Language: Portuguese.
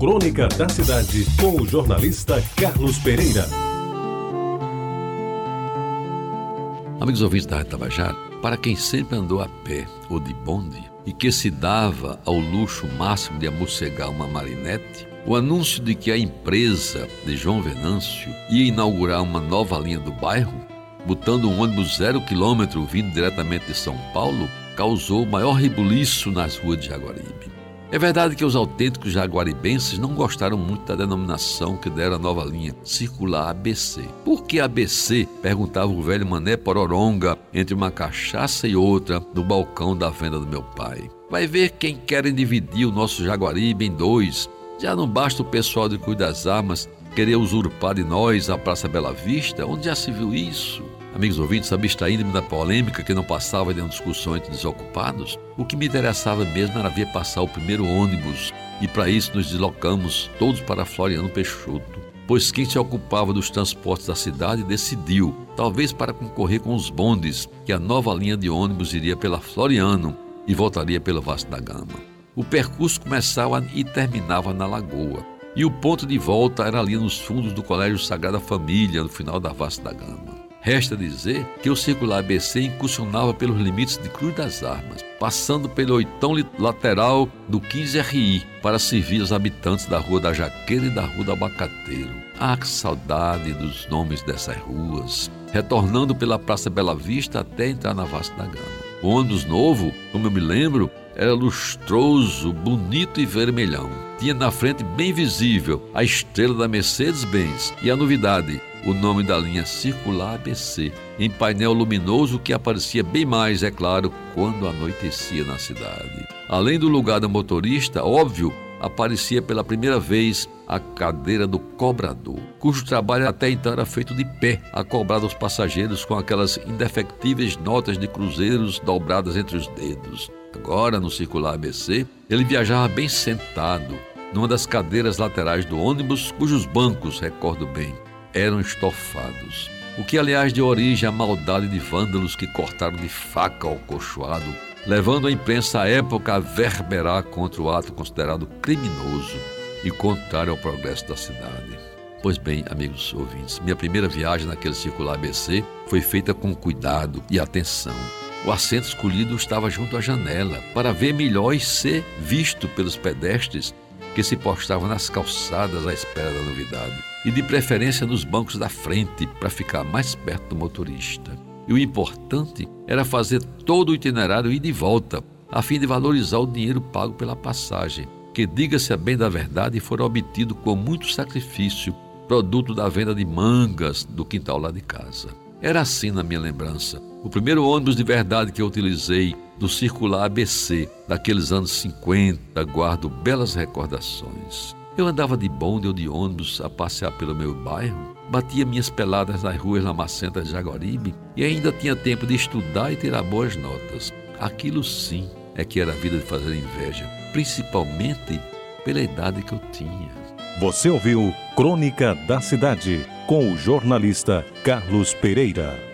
Crônica da Cidade, com o jornalista Carlos Pereira. Amigos ouvintes da Rádio Tabajara, para quem sempre andou a pé ou de bonde e que se dava ao luxo máximo de amossegar uma marinete, o anúncio de que a empresa de João Venâncio ia inaugurar uma nova linha do bairro, botando um ônibus zero quilômetro vindo diretamente de São Paulo, causou maior rebuliço nas ruas de Jaguaribe. É verdade que os autênticos jaguaribenses não gostaram muito da denominação que deram a nova linha, circular ABC. Por que ABC? perguntava o velho Mané Pororonga entre uma cachaça e outra no balcão da venda do meu pai. Vai ver quem querem dividir o nosso Jaguaribe em dois. Já não basta o pessoal de Cuida das Armas querer usurpar de nós a Praça Bela Vista? Onde já se viu isso? Amigos ouvintes, abstraindo-me da polêmica que não passava de uma discussão entre desocupados, o que me interessava mesmo era ver passar o primeiro ônibus e para isso nos deslocamos todos para Floriano Peixoto. Pois quem se ocupava dos transportes da cidade decidiu, talvez para concorrer com os bondes, que a nova linha de ônibus iria pela Floriano e voltaria pelo Vasco da Gama. O percurso começava e terminava na Lagoa, e o ponto de volta era ali nos fundos do Colégio Sagrada Família, no final da Vasco da Gama. Resta dizer que o circular ABC incursionava pelos limites de Cruz das Armas, passando pelo oitão lateral do 15RI para servir os habitantes da Rua da Jaqueira e da Rua do Abacateiro. Ah, que saudade dos nomes dessas ruas! Retornando pela Praça Bela Vista até entrar na Vasco da Gama. O ônibus novo, como eu me lembro, era lustroso, bonito e vermelhão. Tinha na frente bem visível a estrela da Mercedes-Benz e a novidade, o nome da linha circular ABC, em painel luminoso que aparecia bem mais, é claro, quando anoitecia na cidade. Além do lugar do motorista, óbvio, aparecia pela primeira vez a cadeira do cobrador, cujo trabalho até então era feito de pé, a cobrar dos passageiros com aquelas indefectíveis notas de cruzeiros dobradas entre os dedos. Agora, no circular ABC, ele viajava bem sentado, numa das cadeiras laterais do ônibus, cujos bancos, recordo bem, eram estofados. O que, aliás, deu origem à maldade de vândalos que cortaram de faca ao cochoado, levando a imprensa à época a verberar contra o ato considerado criminoso e contrário ao progresso da cidade. Pois bem, amigos ouvintes, minha primeira viagem naquele circular ABC foi feita com cuidado e atenção. O assento escolhido estava junto à janela para ver melhor e ser visto pelos pedestres que se postavam nas calçadas à espera da novidade, e de preferência nos bancos da frente para ficar mais perto do motorista. E o importante era fazer todo o itinerário ir de volta, a fim de valorizar o dinheiro pago pela passagem, que, diga-se a bem da verdade, fora obtido com muito sacrifício, produto da venda de mangas do quintal lá de casa. Era assim na minha lembrança. O primeiro ônibus de verdade que eu utilizei do circular ABC daqueles anos 50, guardo belas recordações. Eu andava de bonde ou de ônibus a passear pelo meu bairro, batia minhas peladas nas ruas lamacentas de Jaguaribe e ainda tinha tempo de estudar e tirar boas notas. Aquilo sim é que era a vida de fazer inveja, principalmente pela idade que eu tinha. Você ouviu Crônica da Cidade com o jornalista Carlos Pereira.